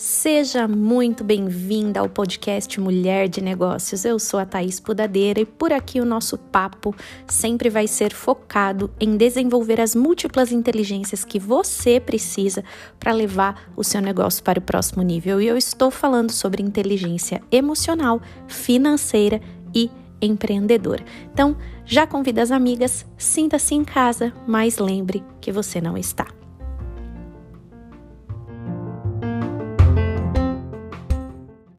Seja muito bem-vinda ao podcast Mulher de Negócios. Eu sou a Thaís Pudadeira e por aqui o nosso papo sempre vai ser focado em desenvolver as múltiplas inteligências que você precisa para levar o seu negócio para o próximo nível. E eu estou falando sobre inteligência emocional, financeira e empreendedora. Então, já convida as amigas, sinta-se em casa, mas lembre que você não está.